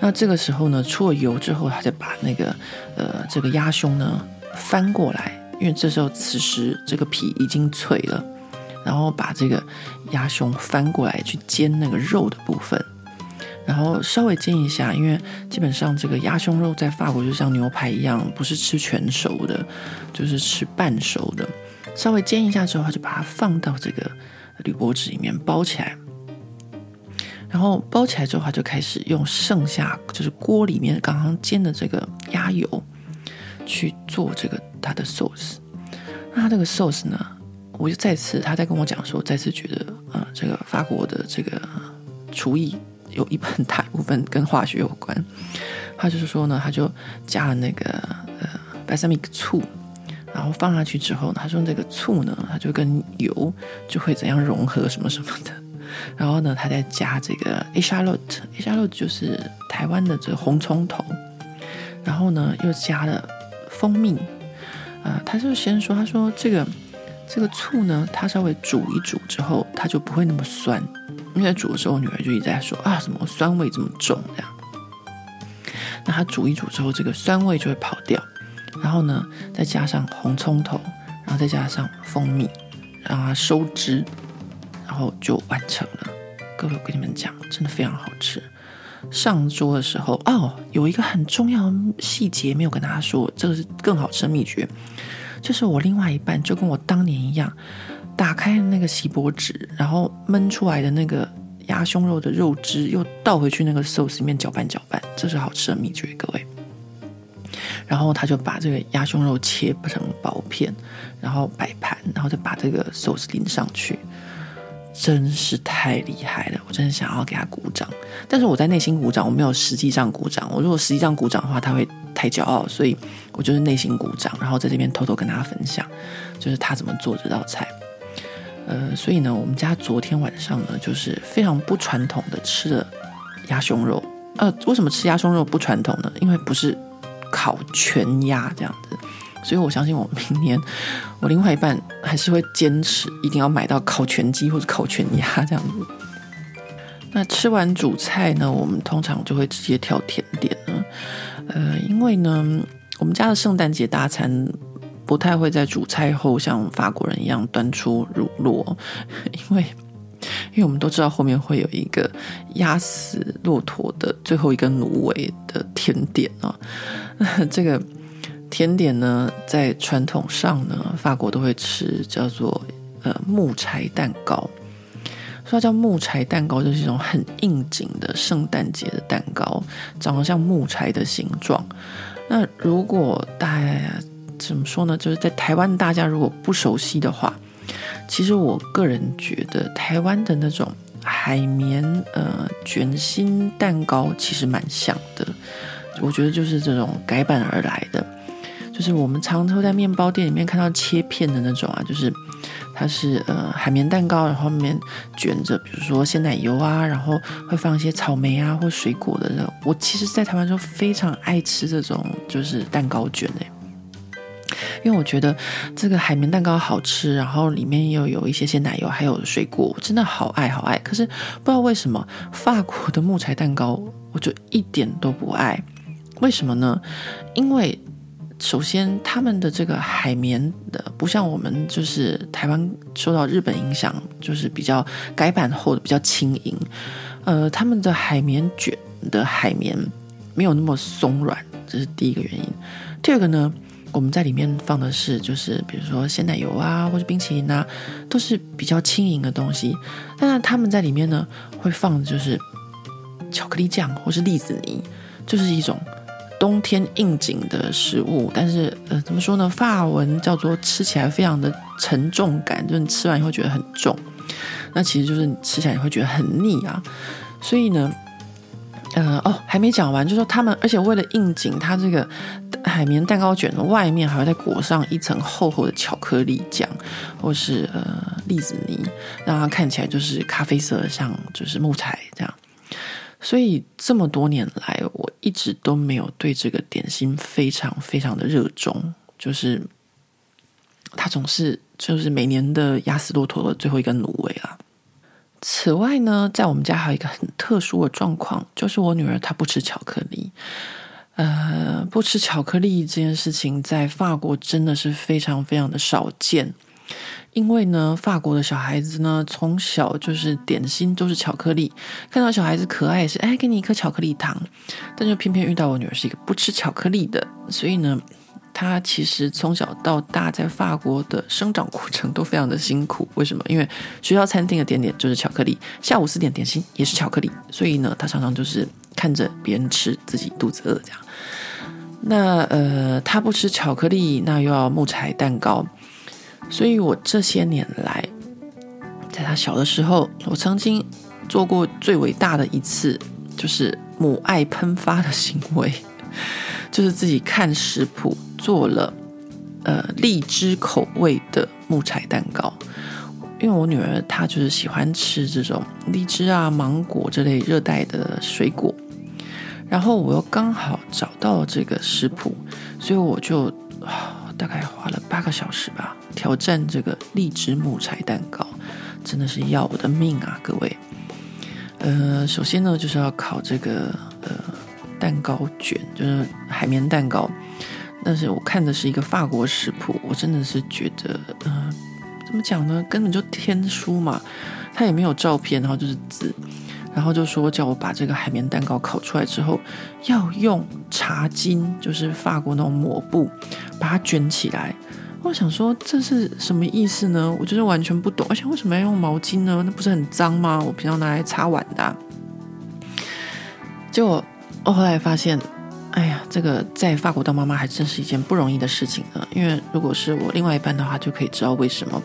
那这个时候呢，出了油之后，他就把那个呃这个鸭胸呢翻过来，因为这时候此时这个皮已经脆了，然后把这个鸭胸翻过来去煎那个肉的部分，然后稍微煎一下，因为基本上这个鸭胸肉在法国就像牛排一样，不是吃全熟的，就是吃半熟的。稍微煎一下之后，他就把它放到这个铝箔纸里面包起来。然后包起来之后，他就开始用剩下就是锅里面刚刚煎的这个鸭油去做这个它的 sauce。那它这个 sauce 呢，我就再次他在跟我讲说，再次觉得啊、这个法国的这个厨艺有一很大一部分跟化学有关。他就是说呢，他就加了那个呃 balsamic 醋，然后放下去之后呢，他说这个醋呢，它就跟油就会怎样融合什么什么的。然后呢，他再加这个 eschalot，eschalot 就是台湾的这个红葱头。然后呢，又加了蜂蜜。啊、呃，他就先说，他说这个这个醋呢，它稍微煮一煮之后，它就不会那么酸。因为在煮的时候，我女儿就一直在说啊，怎么酸味这么重这样。那它煮一煮之后，这个酸味就会跑掉，然后呢，再加上红葱头，然后再加上蜂蜜，让它收汁，然后就完成了。各位，我跟你们讲，真的非常好吃。上桌的时候，哦，有一个很重要的细节没有跟大家说，这个是更好吃的秘诀，就是我另外一半就跟我当年一样，打开那个锡箔纸，然后焖出来的那个。鸭胸肉的肉汁又倒回去那个 sauce 里面搅拌搅拌，这是好吃的秘诀，各位。然后他就把这个鸭胸肉切成薄片，然后摆盘，然后再把这个 sauce 淋上去，真是太厉害了！我真的想要给他鼓掌，但是我在内心鼓掌，我没有实际上鼓掌。我如果实际上鼓掌的话，他会太骄傲，所以我就是内心鼓掌，然后在这边偷偷跟大家分享，就是他怎么做这道菜。呃，所以呢，我们家昨天晚上呢，就是非常不传统的吃了鸭胸肉。呃，为什么吃鸭胸肉不传统呢？因为不是烤全鸭这样子，所以我相信我明年我另外一半还是会坚持一定要买到烤全鸡或者烤全鸭这样子。那吃完主菜呢，我们通常就会直接跳甜点呢。呃，因为呢，我们家的圣诞节大餐。不太会在主菜后像法国人一样端出乳酪，[LAUGHS] 因为因为我们都知道后面会有一个压死骆驼的最后一根芦苇的甜点啊。[LAUGHS] 这个甜点呢，在传统上呢，法国都会吃，叫做呃木柴蛋糕。说它叫木柴蛋糕，就是一种很应景的圣诞节的蛋糕，长得像木柴的形状。那如果大家怎么说呢？就是在台湾，大家如果不熟悉的话，其实我个人觉得台湾的那种海绵呃卷心蛋糕其实蛮像的。我觉得就是这种改版而来的，就是我们常常会在面包店里面看到切片的那种啊，就是它是呃海绵蛋糕，然后里面卷着比如说鲜奶油啊，然后会放一些草莓啊或水果的那。我其实，在台湾就非常爱吃这种就是蛋糕卷诶。因为我觉得这个海绵蛋糕好吃，然后里面又有一些鲜奶油，还有水果，我真的好爱好爱。可是不知道为什么法国的木材蛋糕我就一点都不爱，为什么呢？因为首先他们的这个海绵的不像我们，就是台湾受到日本影响，就是比较改版后的比较轻盈。呃，他们的海绵卷的海绵没有那么松软，这是第一个原因。第二个呢？我们在里面放的是，就是比如说鲜奶油啊，或者冰淇淋啊，都是比较轻盈的东西。但是他们在里面呢，会放的就是巧克力酱或是栗子泥，就是一种冬天应景的食物。但是呃，怎么说呢？法文叫做吃起来非常的沉重感，就是你吃完以后觉得很重。那其实就是你吃起来你会觉得很腻啊。所以呢。呃哦，还没讲完，就说他们，而且为了应景，它这个海绵蛋糕卷的外面还会再裹上一层厚厚的巧克力酱，或是呃栗子泥，让它看起来就是咖啡色，像就是木材这样。所以这么多年来，我一直都没有对这个点心非常非常的热衷，就是它总是就是每年的压死骆驼的最后一根芦苇啊。此外呢，在我们家还有一个很特殊的状况，就是我女儿她不吃巧克力。呃，不吃巧克力这件事情在法国真的是非常非常的少见，因为呢，法国的小孩子呢，从小就是点心都是巧克力，看到小孩子可爱也是，哎，给你一颗巧克力糖，但就偏偏遇到我女儿是一个不吃巧克力的，所以呢。她其实从小到大在法国的生长过程都非常的辛苦，为什么？因为学校餐厅的点点就是巧克力，下午四点点心也是巧克力，所以呢，他常常就是看着别人吃，自己肚子饿这样。那呃，他不吃巧克力，那又要木柴蛋糕，所以我这些年来，在他小的时候，我曾经做过最伟大的一次，就是母爱喷发的行为，[LAUGHS] 就是自己看食谱做了呃荔枝口味的木材蛋糕。因为我女儿她就是喜欢吃这种荔枝啊、芒果这类热带的水果，然后我又刚好找到了这个食谱，所以我就大概花了八个小时吧，挑战这个荔枝木材蛋糕，真的是要我的命啊，各位！呃，首先呢，就是要烤这个呃蛋糕卷，就是海绵蛋糕，但是我看的是一个法国食谱，我真的是觉得，呃。怎么讲呢？根本就天书嘛，它也没有照片，然后就是字，然后就说叫我把这个海绵蛋糕烤出来之后，要用茶巾，就是法国那种抹布，把它卷起来。我想说这是什么意思呢？我就是完全不懂，而且为什么要用毛巾呢？那不是很脏吗？我平常拿来擦碗的。结果我后来发现。哎呀，这个在法国当妈妈还真是一件不容易的事情呢。因为如果是我另外一半的话，就可以知道为什么。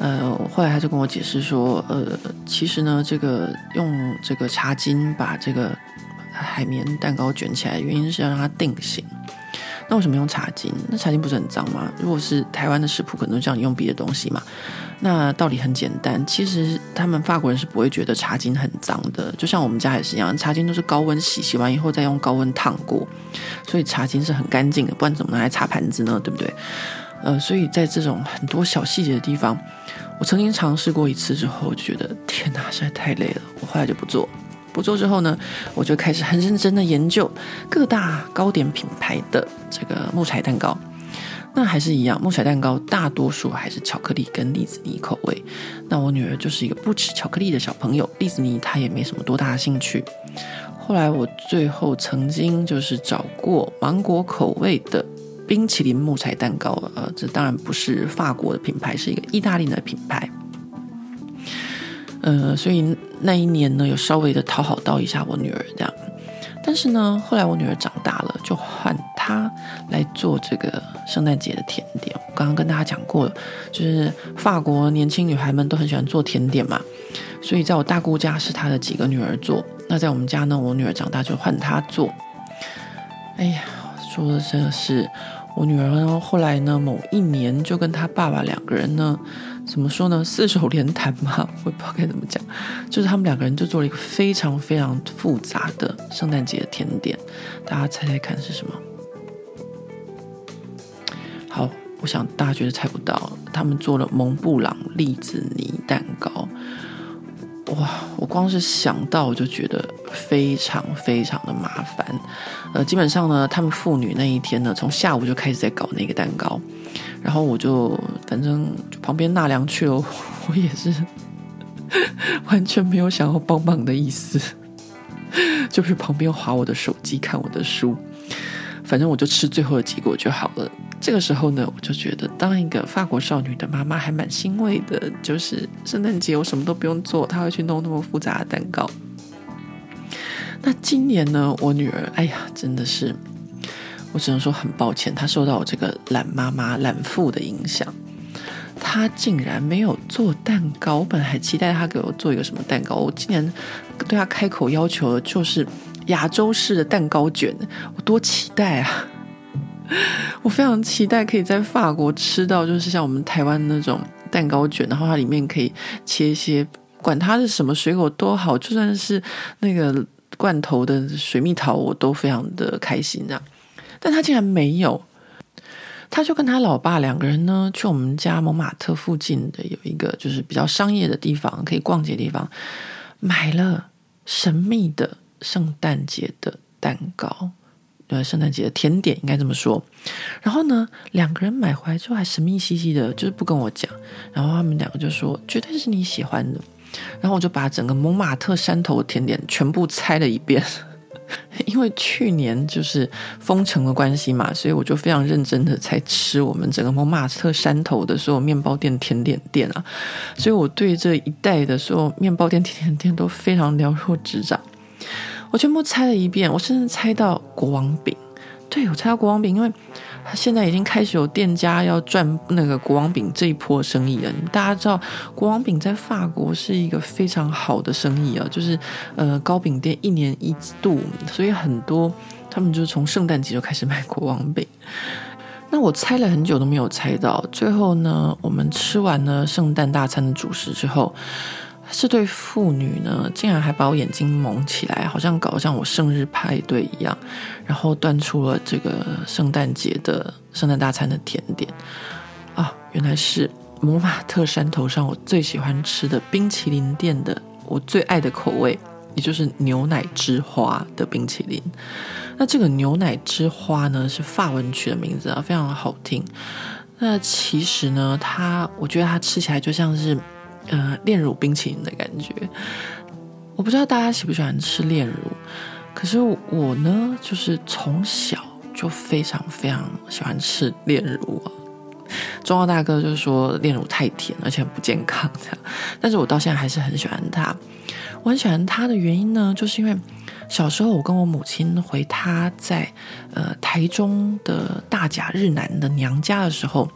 呃，后来他就跟我解释说，呃，其实呢，这个用这个茶巾把这个海绵蛋糕卷起来，原因是要让它定型。那为什么用茶巾？那茶巾不是很脏吗？如果是台湾的食谱，可能叫你用别的东西嘛。那道理很简单，其实他们法国人是不会觉得茶巾很脏的，就像我们家也是一样，茶巾都是高温洗，洗完以后再用高温烫过，所以茶巾是很干净的，不然怎么拿来擦盘子呢？对不对？呃，所以在这种很多小细节的地方，我曾经尝试过一次之后，就觉得天哪，实在太累了，我后来就不做。不做之后呢，我就开始很认真的研究各大糕点品牌的这个木材蛋糕。那还是一样，木材蛋糕大多数还是巧克力跟栗子泥口味。那我女儿就是一个不吃巧克力的小朋友，栗子泥她也没什么多大的兴趣。后来我最后曾经就是找过芒果口味的冰淇淋木材蛋糕，呃，这当然不是法国的品牌，是一个意大利的品牌。呃，所以那一年呢，有稍微的讨好到一下我女儿这样。但是呢，后来我女儿长大了，就换她来做这个圣诞节的甜点。我刚刚跟大家讲过了，就是法国年轻女孩们都很喜欢做甜点嘛，所以在我大姑家是她的几个女儿做，那在我们家呢，我女儿长大就换她做。哎呀，说的真的是我女儿呢，后来呢，某一年就跟她爸爸两个人呢。怎么说呢？四手联弹嘛，我也不知道该怎么讲。就是他们两个人就做了一个非常非常复杂的圣诞节的甜点，大家猜猜看是什么？好，我想大家绝对猜不到，他们做了蒙布朗栗子泥蛋糕。哇，我光是想到我就觉得非常非常的麻烦。呃，基本上呢，他们父女那一天呢，从下午就开始在搞那个蛋糕。然后我就反正就旁边纳凉去了，[LAUGHS] 我也是 [LAUGHS] 完全没有想要帮忙的意思，[LAUGHS] 就是旁边划我的手机看我的书，反正我就吃最后的结果就好了。这个时候呢，我就觉得当一个法国少女的妈妈还蛮欣慰的，就是圣诞节我什么都不用做，她会去弄那么复杂的蛋糕。那今年呢，我女儿，哎呀，真的是。我只能说很抱歉，她受到我这个懒妈妈、懒妇的影响，她竟然没有做蛋糕。我本来还期待她给我做一个什么蛋糕，我今年对她开口要求的就是亚洲式的蛋糕卷，我多期待啊！[LAUGHS] 我非常期待可以在法国吃到，就是像我们台湾那种蛋糕卷，然后它里面可以切一些，管它是什么水果都好，就算是那个罐头的水蜜桃，我都非常的开心这样。但他竟然没有，他就跟他老爸两个人呢，去我们家蒙马特附近的有一个就是比较商业的地方，可以逛街的地方，买了神秘的圣诞节的蛋糕，呃，圣诞节的甜点应该这么说。然后呢，两个人买回来之后还神秘兮兮的，就是不跟我讲。然后他们两个就说绝对是你喜欢的。然后我就把整个蒙马特山头的甜点全部猜了一遍。[LAUGHS] 因为去年就是封城的关系嘛，所以我就非常认真的在吃我们整个蒙马特山头的所有面包店、甜点店啊，所以我对这一带的所有面包店、甜点店都非常了若指掌。我全部猜了一遍，我甚至猜到国王饼，对，我猜到国王饼，因为他现在已经开始有店家要赚那个国王饼这一波生意了。大家知道，国王饼在法国是一个非常好的生意啊，就是呃糕饼店一年一度，所以很多他们就是从圣诞节就开始卖国王饼。那我猜了很久都没有猜到，最后呢，我们吃完了圣诞大餐的主食之后。这对父女呢，竟然还把我眼睛蒙起来，好像搞像我生日派对一样，然后端出了这个圣诞节的圣诞大餐的甜点啊，原来是蒙马特山头上我最喜欢吃的冰淇淋店的我最爱的口味，也就是牛奶之花的冰淇淋。那这个牛奶之花呢，是法文取的名字啊，非常好听。那其实呢，它我觉得它吃起来就像是。呃，炼乳冰淇淋的感觉，我不知道大家喜不喜欢吃炼乳，可是我呢，就是从小就非常非常喜欢吃炼乳啊。中澳大哥就是说炼乳太甜，而且很不健康这样，但是我到现在还是很喜欢它。我很喜欢它的原因呢，就是因为小时候我跟我母亲回她在呃台中的大甲日南的娘家的时候。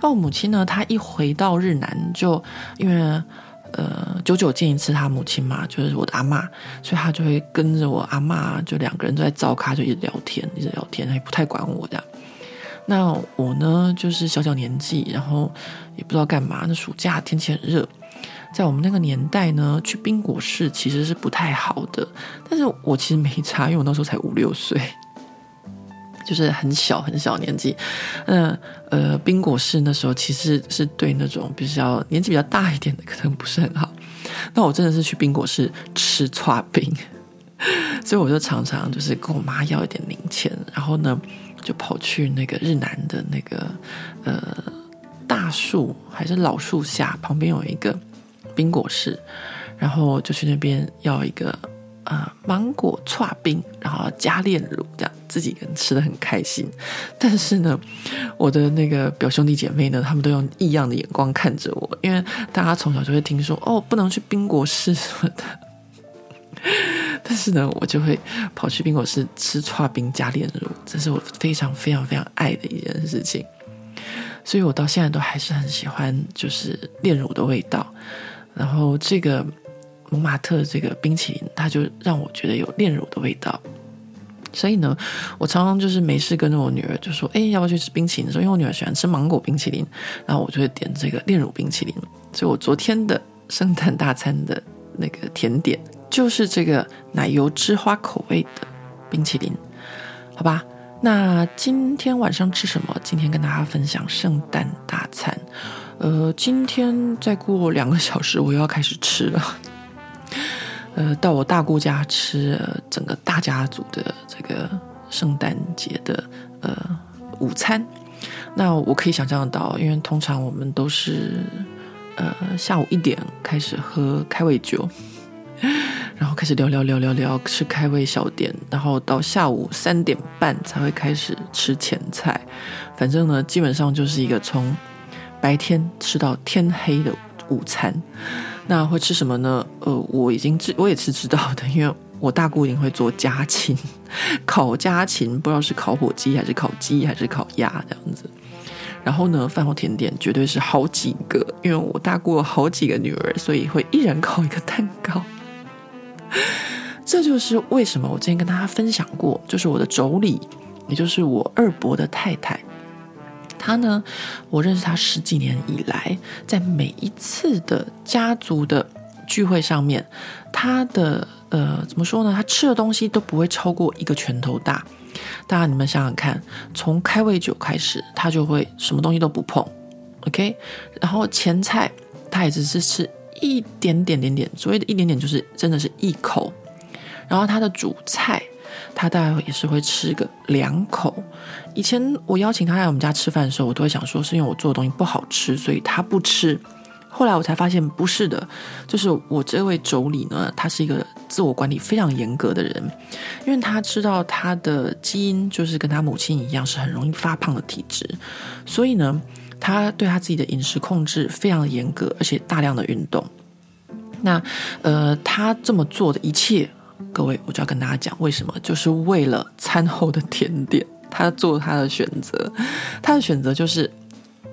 那我母亲呢？她一回到日南，就因为呃久久见一次她母亲嘛，就是我的阿嬷，所以她就会跟着我阿嬷，就两个人在灶咖，就一直聊天，一直聊天，她也不太管我这样。那我呢，就是小小年纪，然后也不知道干嘛。那暑假天气很热，在我们那个年代呢，去宾果市其实是不太好的。但是我其实没差，因为我那时候才五六岁。就是很小很小年纪，那呃，宾果市那时候其实是对那种比较年纪比较大一点的可能不是很好。那我真的是去宾果市吃串冰，[LAUGHS] 所以我就常常就是跟我妈要一点零钱，然后呢就跑去那个日南的那个呃大树还是老树下旁边有一个冰果室，然后就去那边要一个。啊、芒果串冰，然后加炼乳，这样自己跟吃的很开心。但是呢，我的那个表兄弟姐妹呢，他们都用异样的眼光看着我，因为大家从小就会听说哦，不能去冰果室什么的。[LAUGHS] 但是呢，我就会跑去冰果室吃串冰加炼乳，这是我非常非常非常爱的一件事情。所以我到现在都还是很喜欢，就是炼乳的味道。然后这个。蒙马特这个冰淇淋，它就让我觉得有炼乳的味道，所以呢，我常常就是没事跟着我女儿就说：“哎，要不要去吃冰淇淋？”说因为我女儿喜欢吃芒果冰淇淋，然后我就会点这个炼乳冰淇淋。所以我昨天的圣诞大餐的那个甜点就是这个奶油之花口味的冰淇淋，好吧？那今天晚上吃什么？今天跟大家分享圣诞大餐。呃，今天再过两个小时，我又要开始吃了。[LAUGHS] 呃，到我大姑家吃整个大家族的这个圣诞节的呃午餐，那我可以想象得到，因为通常我们都是呃下午一点开始喝开胃酒，[LAUGHS] 然后开始聊聊聊聊聊吃开胃小点，然后到下午三点半才会开始吃前菜，反正呢，基本上就是一个从白天吃到天黑的午餐。那会吃什么呢？呃，我已经知，我也是知道的，因为我大姑一定会做家禽，[LAUGHS] 烤家禽，不知道是烤火鸡还是烤鸡还是烤鸭这样子。然后呢，饭后甜点绝对是好几个，因为我大姑有好几个女儿，所以会一人烤一个蛋糕。[LAUGHS] 这就是为什么我之前跟大家分享过，就是我的妯娌，也就是我二伯的太太。他呢，我认识他十几年以来，在每一次的家族的聚会上面，他的呃怎么说呢？他吃的东西都不会超过一个拳头大。大家你们想想看，从开胃酒开始，他就会什么东西都不碰，OK。然后前菜他也只是吃一点点点点，所谓的一点点就是真的是一口。然后他的主菜。他大概也是会吃个两口。以前我邀请他来我们家吃饭的时候，我都会想说是因为我做的东西不好吃，所以他不吃。后来我才发现不是的，就是我这位妯娌呢，他是一个自我管理非常严格的人，因为他知道他的基因就是跟他母亲一样是很容易发胖的体质，所以呢，他对他自己的饮食控制非常严格，而且大量的运动。那呃，他这么做的一切。各位，我就要跟大家讲为什么，就是为了餐后的甜点，他做他的选择，他的选择就是。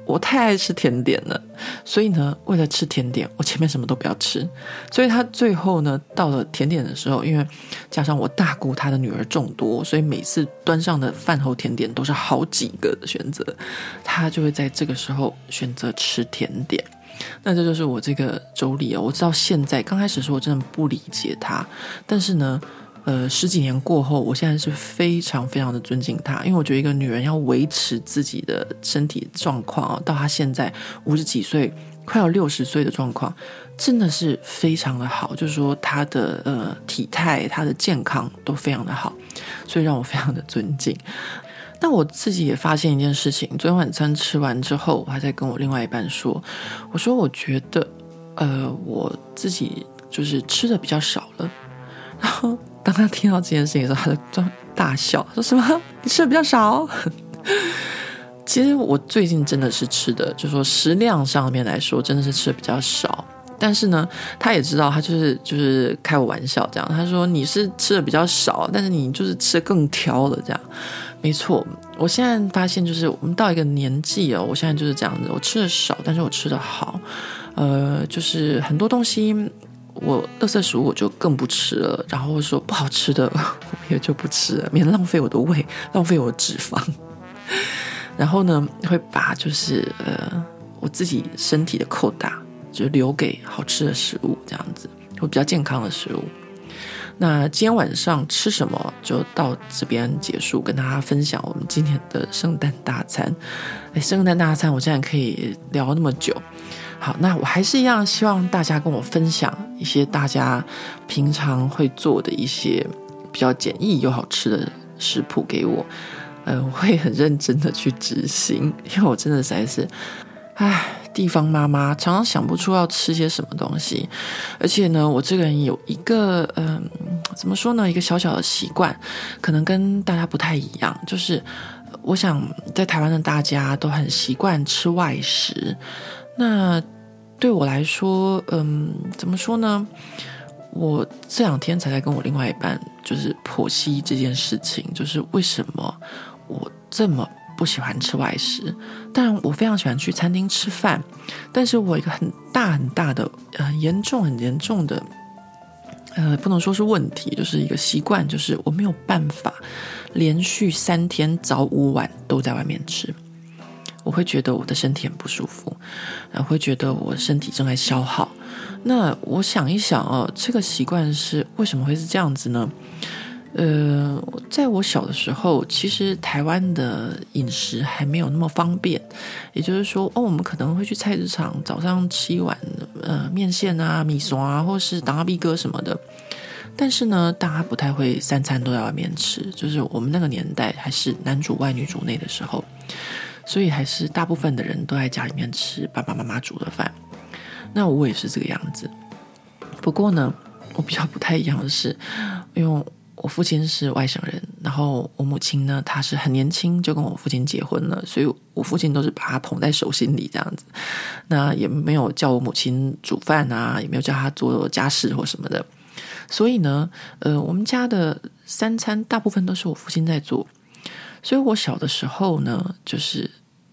我太爱吃甜点了，所以呢，为了吃甜点，我前面什么都不要吃。所以他最后呢，到了甜点的时候，因为加上我大姑她的女儿众多，所以每次端上的饭后甜点都是好几个的选择，他就会在这个时候选择吃甜点。那这就是我这个妯娌啊，我知道现在刚开始的时候我真的不理解他，但是呢。呃，十几年过后，我现在是非常非常的尊敬她，因为我觉得一个女人要维持自己的身体状况啊，到她现在五十几岁，快要六十岁的状况，真的是非常的好。就是说，她的呃体态、她的健康都非常的好，所以让我非常的尊敬。那我自己也发现一件事情，昨天晚餐吃完之后，我还在跟我另外一半说，我说我觉得呃我自己就是吃的比较少了，然后。当他听到这件事情的时候，他就大笑，说什么？[LAUGHS] 你吃的比较少？[LAUGHS] 其实我最近真的是吃的，就说食量上面来说，真的是吃的比较少。但是呢，他也知道，他就是就是开我玩笑这样。他说你是吃的比较少，但是你就是吃的更挑了这样。没错，我现在发现就是我们到一个年纪哦，我现在就是这样子，我吃的少，但是我吃的好。呃，就是很多东西。我垃圾食物我就更不吃了，然后说不好吃的我也就不吃了，免浪费我的胃，浪费我的脂肪。然后呢，会把就是呃我自己身体的扣打就留给好吃的食物，这样子会比较健康的食物。那今天晚上吃什么就到这边结束，跟大家分享我们今天的圣诞大餐。哎，圣诞大餐我竟然可以聊那么久。好，那我还是一样，希望大家跟我分享一些大家平常会做的一些比较简易又好吃的食谱给我，呃，我会很认真的去执行，因为我真的实在是，唉，地方妈妈常常想不出要吃些什么东西，而且呢，我这个人有一个，嗯、怎么说呢，一个小小的习惯，可能跟大家不太一样，就是我想在台湾的大家都很习惯吃外食。那对我来说，嗯，怎么说呢？我这两天才在跟我另外一半就是剖析这件事情，就是为什么我这么不喜欢吃外食。当然，我非常喜欢去餐厅吃饭，但是我一个很大很大的、呃，严重很严重的，呃，不能说是问题，就是一个习惯，就是我没有办法连续三天早午晚都在外面吃。我会觉得我的身体很不舒服，然后会觉得我身体正在消耗。那我想一想哦，这个习惯是为什么会是这样子呢？呃，在我小的时候，其实台湾的饮食还没有那么方便，也就是说，哦，我们可能会去菜市场早上吃一碗呃面线啊、米线啊，或是当阿碧哥什么的。但是呢，大家不太会三餐都在外面吃，就是我们那个年代还是男主外女主内的时候。所以还是大部分的人都在家里面吃爸爸妈妈煮的饭，那我也是这个样子。不过呢，我比较不太一样的是，因为我父亲是外省人，然后我母亲呢，她是很年轻就跟我父亲结婚了，所以我父亲都是把她捧在手心里这样子，那也没有叫我母亲煮饭啊，也没有叫她做家事或什么的。所以呢，呃，我们家的三餐大部分都是我父亲在做。所以我小的时候呢，就是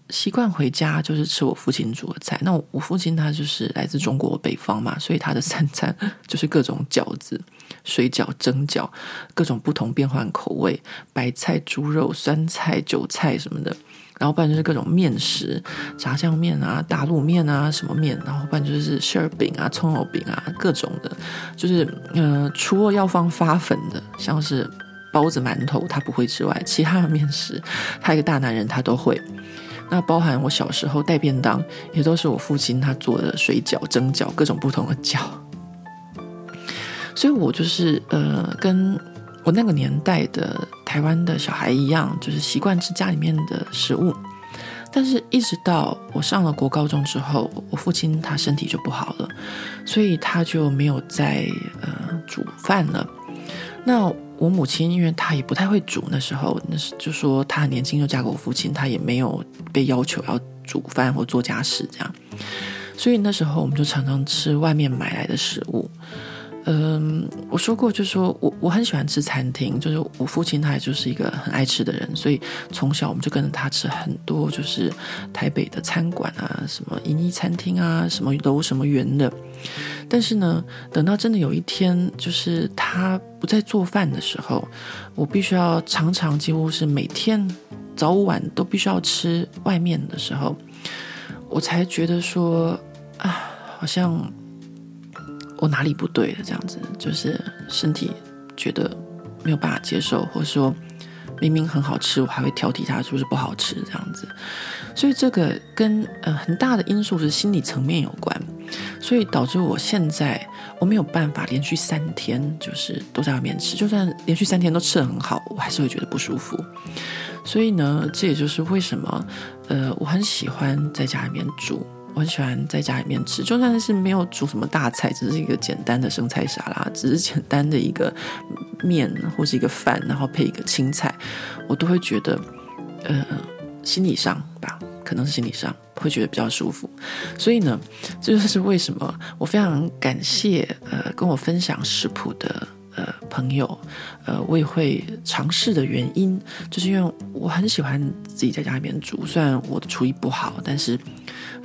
习惯回家就是吃我父亲煮的菜。那我父亲他就是来自中国北方嘛，所以他的三餐 [LAUGHS] 就是各种饺子、水饺、蒸饺，各种不同变换口味，白菜、猪肉、酸菜、韭菜什么的。然后不然就是各种面食，炸酱面啊、打卤面啊、什么面。然后不然就是馅饼啊、葱油饼啊，各种的。就是呃，除了要放发粉的，像是。包子、馒头他不会之外，其他的面食，他一个大男人他都会。那包含我小时候带便当，也都是我父亲他做的水饺、蒸饺，各种不同的饺。所以我就是呃，跟我那个年代的台湾的小孩一样，就是习惯吃家里面的食物。但是，一直到我上了国高中之后，我父亲他身体就不好了，所以他就没有再呃煮饭了。那我母亲，因为她也不太会煮，那时候那是就说她很年轻就嫁给我父亲，她也没有被要求要煮饭或做家事这样，所以那时候我们就常常吃外面买来的食物。嗯，我说过，就是说我我很喜欢吃餐厅，就是我父亲他也就是一个很爱吃的人，所以从小我们就跟着他吃很多，就是台北的餐馆啊，什么银翼餐厅啊，什么楼什么园的。但是呢，等到真的有一天，就是他不再做饭的时候，我必须要常常几乎是每天早晚都必须要吃外面的时候，我才觉得说啊，好像。我哪里不对了？这样子就是身体觉得没有办法接受，或者说明明很好吃，我还会挑剔它是不是不好吃这样子。所以这个跟呃很大的因素是心理层面有关，所以导致我现在我没有办法连续三天就是都在外面吃，就算连续三天都吃得很好，我还是会觉得不舒服。所以呢，这也就是为什么呃我很喜欢在家里面煮。我很喜欢在家里面吃，就算是没有煮什么大菜，只是一个简单的生菜沙拉，只是简单的一个面或是一个饭，然后配一个青菜，我都会觉得，呃，心理上吧，可能是心理上会觉得比较舒服。所以呢，这就是为什么我非常感谢呃跟我分享食谱的。呃，朋友，呃，我也会尝试的原因，就是因为我很喜欢自己在家里面煮。虽然我的厨艺不好，但是，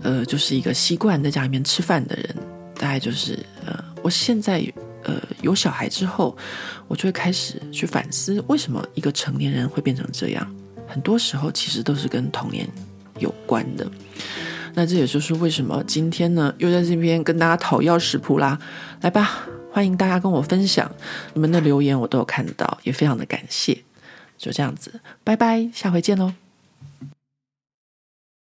呃，就是一个习惯在家里面吃饭的人。大概就是，呃，我现在呃有小孩之后，我就会开始去反思，为什么一个成年人会变成这样？很多时候其实都是跟童年有关的。那这也就是为什么今天呢，又在这边跟大家讨要食谱啦。来吧。欢迎大家跟我分享你们的留言，我都有看到，也非常的感谢。就这样子，拜拜，下回见喽。